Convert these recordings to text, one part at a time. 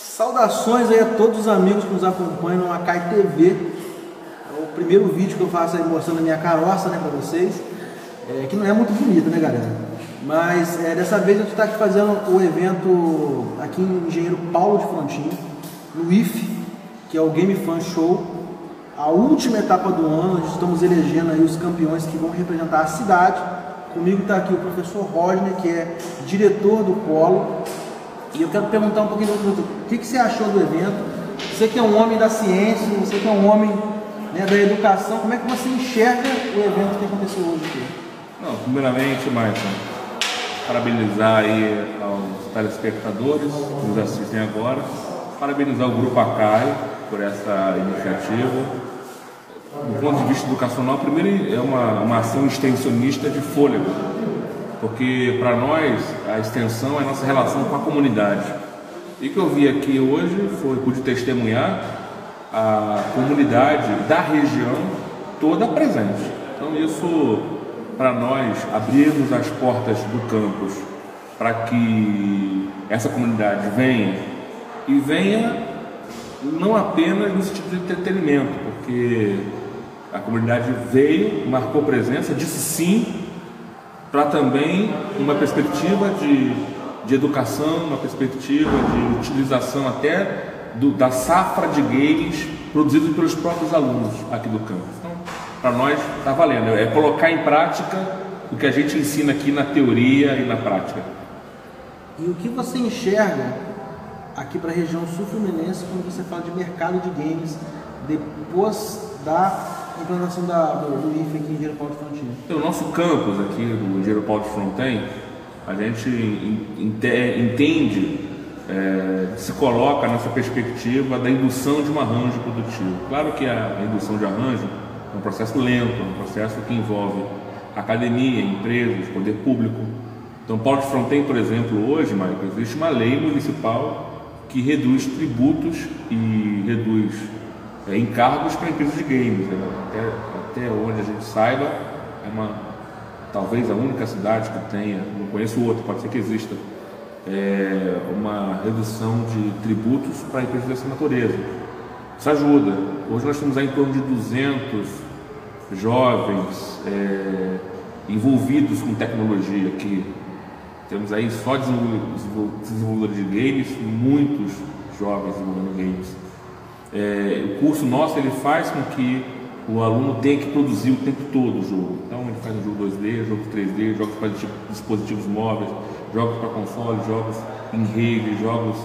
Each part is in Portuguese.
Saudações aí a todos os amigos que nos acompanham no Acai TV. É o primeiro vídeo que eu faço aí mostrando a minha carroça né, para vocês. É, que não é muito bonita, né, galera? Mas é, dessa vez eu estou aqui fazendo o evento aqui em Engenheiro Paulo de Frontin, no IF, que é o Game Fan Show. A última etapa do ano, estamos elegendo aí os campeões que vão representar a cidade. Comigo está aqui o professor Rodney, que é diretor do Polo. E eu quero perguntar um pouquinho do o que, que você achou do evento? Você que é um homem da ciência, você que é um homem né, da educação, como é que você enxerga o evento que aconteceu hoje aqui? Não, primeiramente, Maicon, parabenizar aí aos telespectadores que nos assistem agora, parabenizar o Grupo ACAI por essa iniciativa. Do ponto de vista educacional, primeiro é uma, uma ação extensionista de fôlego, porque para nós a extensão é a nossa relação com a comunidade. E o que eu vi aqui hoje foi, pude testemunhar a comunidade da região toda presente. Então isso para nós abrirmos as portas do campus para que essa comunidade venha e venha não apenas no sentido de entretenimento, porque a comunidade veio, marcou presença, disse sim para também uma perspectiva de, de educação, uma perspectiva de utilização até do, da safra de games produzidos pelos próprios alunos aqui do campus. Então, para nós está valendo, é colocar em prática o que a gente ensina aqui na teoria e na prática. E o que você enxerga aqui para a região sul-fluminense quando você fala de mercado de games depois da implantação da, do, do IFE aqui em Engenheiro Paulo de Frontin? O nosso campus aqui do Engenheiro Paulo de Frontin, a gente entende, é, se coloca nessa perspectiva da indução de um arranjo produtivo. Claro que a indução de arranjo é um processo lento, é um processo que envolve academia, empresas, poder público. Então, Paulo de por exemplo, hoje, Michael, existe uma lei municipal que reduz tributos e reduz é, encargos para empresas de games. Né? Até, até onde a gente saiba, é uma talvez a única cidade que tenha, não conheço outra, pode ser que exista, é, uma redução de tributos para empresas dessa natureza. Isso ajuda. Hoje nós temos aí em torno de 200 jovens é, envolvidos com tecnologia aqui. Temos aí só desenvolvedores de games, muitos jovens desenvolvendo games. É, o curso nosso ele faz com que o aluno tenha que produzir o tempo todo o jogo. Então ele faz um jogo 2D, jogo 3D, jogos para dispositivos móveis, jogos para console, jogos em rede, jogos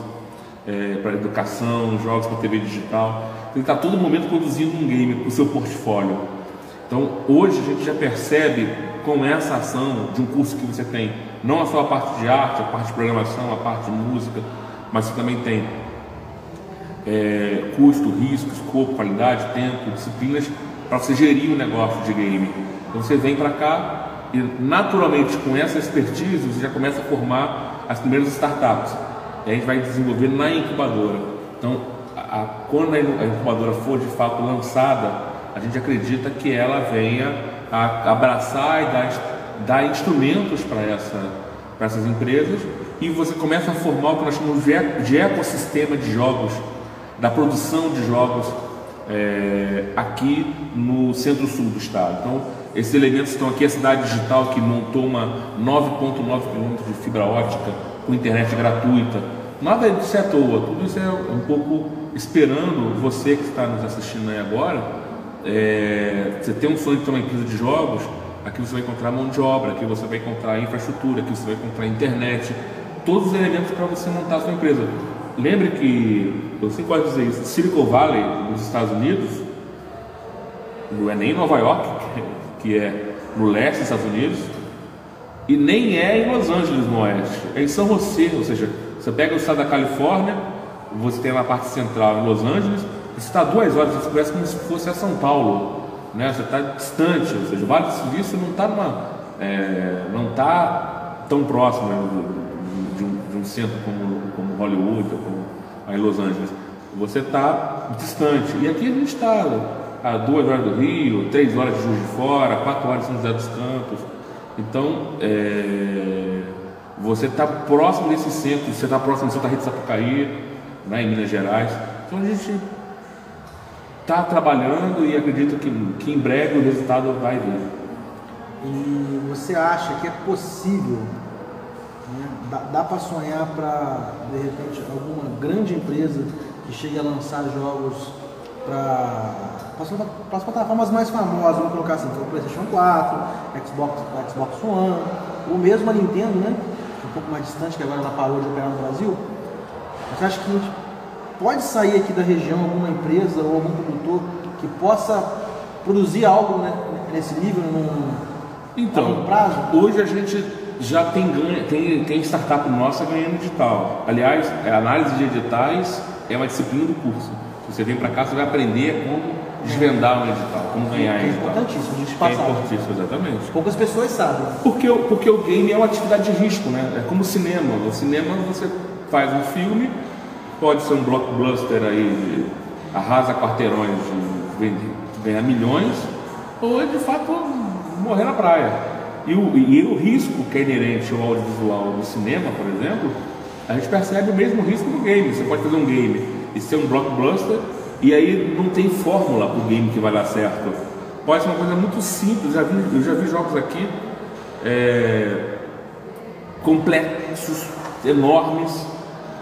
é, para educação, jogos para TV digital. Então, ele está todo momento produzindo um game para o seu portfólio. Então hoje a gente já percebe com essa ação de um curso que você tem, não só a parte de arte, a parte de programação, a parte de música, mas você também tem é, custo, risco, escopo, qualidade, tempo, disciplinas para você gerir um negócio de game. Então você vem para cá e naturalmente com essa expertise você já começa a formar as primeiras startups. E a gente vai desenvolver na incubadora. Então, a, a, quando a incubadora for de fato lançada, a gente acredita que ela venha a abraçar e dar, dar instrumentos para essa, essas empresas e você começa a formar o que nós chamamos de ecossistema de jogos da produção de jogos é, aqui no centro-sul do estado. Então, esses elementos estão aqui, a cidade digital que montou uma 9,9 km de fibra ótica com internet gratuita. Nada disso é à toa, tudo isso é um pouco esperando você que está nos assistindo aí agora. É, você tem um sonho de ter uma empresa de jogos, aqui você vai encontrar mão de obra, aqui você vai encontrar infraestrutura, aqui você vai encontrar internet, todos os elementos para você montar a sua empresa. Lembre que, sempre gosto dizer isso, Silicon Valley, nos Estados Unidos, não é nem em Nova York, que é no leste dos Estados Unidos, e nem é em Los Angeles, no oeste, é em São José, ou seja, você pega o estado da Califórnia, você tem na parte central em Los Angeles, você está a duas horas, você conhece como se fosse a São Paulo, né? você está distante, ou seja, o Vale do Silício não está é, não está tão próximo né, centro como como Hollywood ou como aí Los Angeles. Você está distante. E aqui a gente está a duas horas do Rio, três horas de Juiz de Fora, quatro horas de São José dos Campos. Então, é, você está próximo desse centro, você está próximo de Santa Rita de Sapucaí, né, em Minas Gerais. Então a gente está trabalhando e acredito que, que em breve o resultado vai vir. E você acha que é possível, né, dá, dá para sonhar para, de repente, alguma grande empresa que chegue a lançar jogos para as plataformas mais famosas, vamos colocar assim, que é o PlayStation 4, Xbox, Xbox One, ou mesmo a Nintendo, né? É um pouco mais distante, que agora ela parou de operar no Brasil. Você acha que a gente pode sair aqui da região alguma empresa ou algum produtor que possa produzir algo né, nesse nível, num então, prazo? Hoje a gente já tem, ganha, tem, tem startup nossa ganhando edital. Aliás, a análise de editais é uma disciplina do curso. Você vem para cá, você vai aprender como desvendar um edital, como ganhar é edital. É importantíssimo, a gente passar. É importantíssimo, exatamente. Poucas pessoas sabem. Porque, porque o game é uma atividade de risco, né? É como o cinema. No cinema você faz um filme, pode ser um blockbuster aí, arrasa quarteirões, de ganhar milhões, ou é de fato morrer na praia. E o, e o risco que é inerente ao audiovisual do cinema, por exemplo, a gente percebe o mesmo risco no game. Você pode fazer um game e ser um blockbuster, e aí não tem fórmula para o game que vai dar certo. Pode ser uma coisa muito simples. Já vi, eu já vi jogos aqui é, complexos, enormes,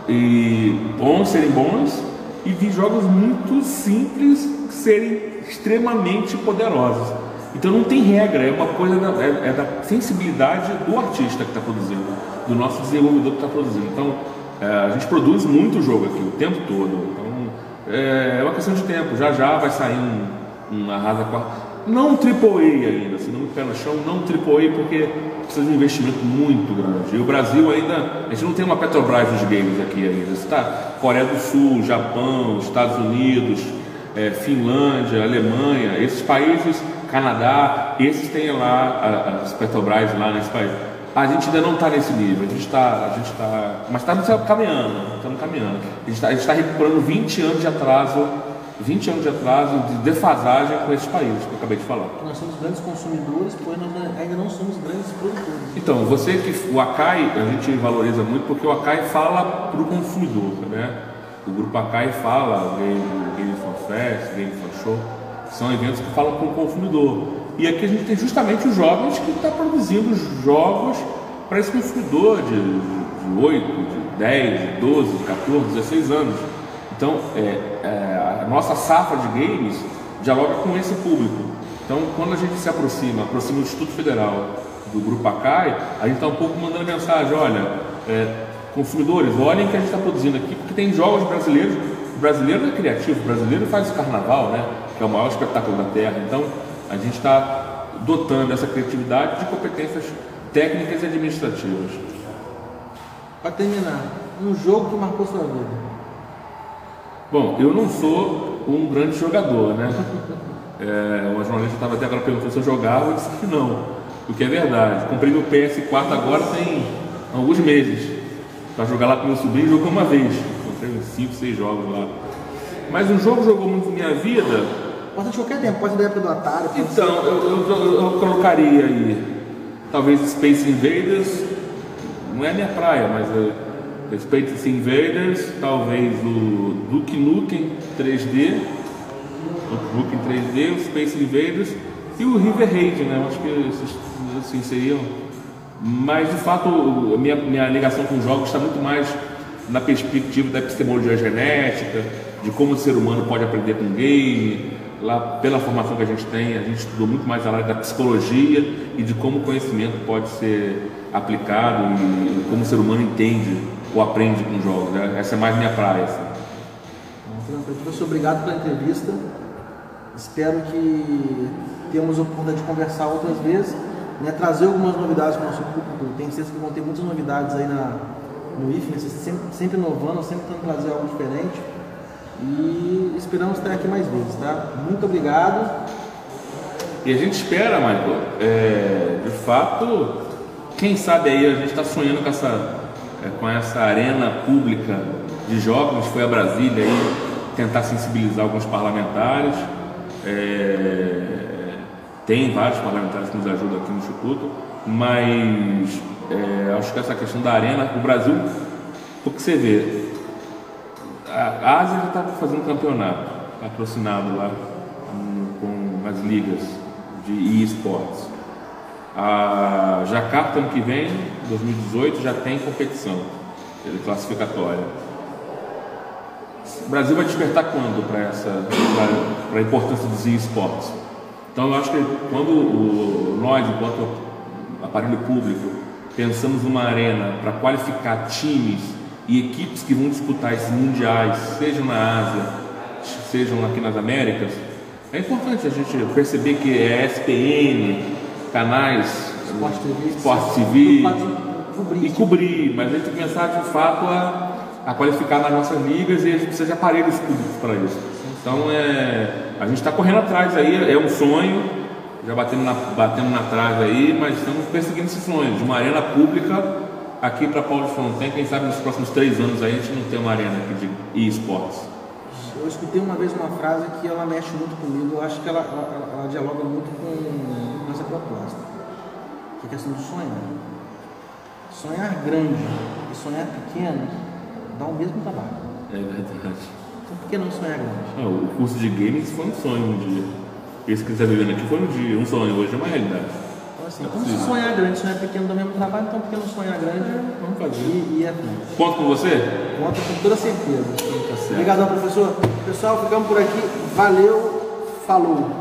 e bons serem bons, e vi jogos muito simples serem extremamente poderosos. Então não tem regra, é uma coisa da, é, é da sensibilidade do artista que está produzindo, do nosso desenvolvedor que está produzindo. Então é, a gente produz muito jogo aqui o tempo todo. Então é, é uma questão de tempo. Já já vai sair um, um Arrasa Não um AAA ainda, se não pé no chão, não AAA porque precisa de um investimento muito grande. E o Brasil ainda, a gente não tem uma Petrobras dos games aqui ainda. Está Coreia do Sul, Japão, Estados Unidos, é, Finlândia, Alemanha, esses países Canadá, esses têm lá as Petrobras lá nesse país. A gente ainda não está nesse nível, a gente está, a gente está, mas estamos caminhando, estamos caminhando. A gente está tá recuperando 20 anos de atraso, 20 anos de atraso de defasagem com esses países que eu acabei de falar. Nós somos grandes consumidores, pois nós ainda não somos grandes produtores. Então, você que o Acai, a gente valoriza muito porque o Acai fala para o consumidor, né? O grupo Acai fala, o Game, Game for Fest, Game for Show são eventos que falam com o consumidor. E aqui a gente tem justamente os jovens que estão tá produzindo jogos para esse consumidor de, de 8, de 10, de 12, de 14, 16 anos. Então, é, é, a nossa safra de games dialoga com esse público. Então, quando a gente se aproxima, aproxima do Instituto Federal do Grupo Acai, a gente está um pouco mandando mensagem, olha, é, consumidores, olhem o que a gente está produzindo aqui, porque tem jogos brasileiros, o brasileiro é criativo, o brasileiro faz o carnaval, né? Que é o maior espetáculo da Terra. Então, a gente está dotando essa criatividade de competências técnicas e administrativas. Para terminar, um jogo que marcou sua vida? Bom, eu não sou um grande jogador, né? É, uma jornalista estava até agora perguntando se eu jogava, eu disse que não, o que é verdade. Comprei meu PS4 agora tem alguns meses, para jogar lá com meu sobrinho, jogou uma vez. Comprei uns 5, 6 jogos lá. Mas um jogo jogou muito minha vida, Pode ser de qualquer tempo, pode ser da época do Atari. Então, eu, eu, eu, eu, colocaria aí, talvez Space Invaders, não é minha praia, mas é, Space Invaders, talvez o Duke Nukem 3D, o Nukem 3D, o Space Invaders e o River Raid, né? Eu acho que esses assim, seriam. Mas de fato, a minha, minha ligação com jogos está muito mais na perspectiva da epistemologia genética, de como o ser humano pode aprender com game, lá pela formação que a gente tem, a gente estudou muito mais a área da psicologia e de como o conhecimento pode ser aplicado e como o ser humano entende ou aprende com jogos. Né? Essa é mais minha praia. Assim. Professor, obrigado pela entrevista. Espero que tenhamos a oportunidade de conversar outras vezes, né? trazer algumas novidades para o nosso público. Tenho certeza que vão ter muitas novidades aí na, no IF, né? sempre, sempre inovando, sempre tentando trazer algo diferente. E esperamos estar aqui mais vezes, tá? Muito obrigado. E a gente espera, Michael, é, de fato, quem sabe aí a gente está sonhando com essa, é, com essa arena pública de jogos, foi a Brasília aí tentar sensibilizar alguns parlamentares. É, tem vários parlamentares que nos ajudam aqui no Instituto, mas é, acho que essa questão da arena, o Brasil, porque você vê, a Ásia já está fazendo campeonato, patrocinado lá com, com as ligas de esportes. A Jacarta ano que vem, 2018, já tem competição classificatória. O Brasil vai despertar quando para essa para a importância dos esportes? Então eu acho que quando o, nós, enquanto aparelho público, pensamos numa arena para qualificar times e equipes que vão disputar esses mundiais, sejam na Ásia, sejam aqui nas Américas, é importante a gente perceber que é SPN, canais, Esporte TV, Esporte TV cobrir, e cobrir, mas a gente tem que pensar de fato a, a qualificar nas nossas ligas e a gente precisa de aparelhos públicos para isso. Então é, a gente está correndo atrás aí, é um sonho, já batendo na, batendo na trave aí, mas estamos perseguindo esse sonho de uma arena pública aqui para Paulo de Fontaine. Quem sabe nos próximos três anos aí a gente não tem uma arena aqui de esportes. Eu escutei uma vez uma frase que ela mexe muito comigo, eu acho que ela, ela, ela dialoga muito com essa proposta, que é a questão do sonhar. Sonhar grande e sonhar pequeno dá o mesmo trabalho. É verdade. Então por que não sonhar grande? Ah, o curso de games foi um sonho um dia. Esse que você está vivendo aqui foi um dia, um sonho, hoje é uma realidade. Assim, como se sonhar grande sonhar pequeno dá o mesmo trabalho, então por que não sonhar grande Vamos fazer. e, e é tudo. Conto com você? Conta com toda certeza. Tá certo. Obrigadão, professor. Pessoal, ficamos por aqui. Valeu, falou.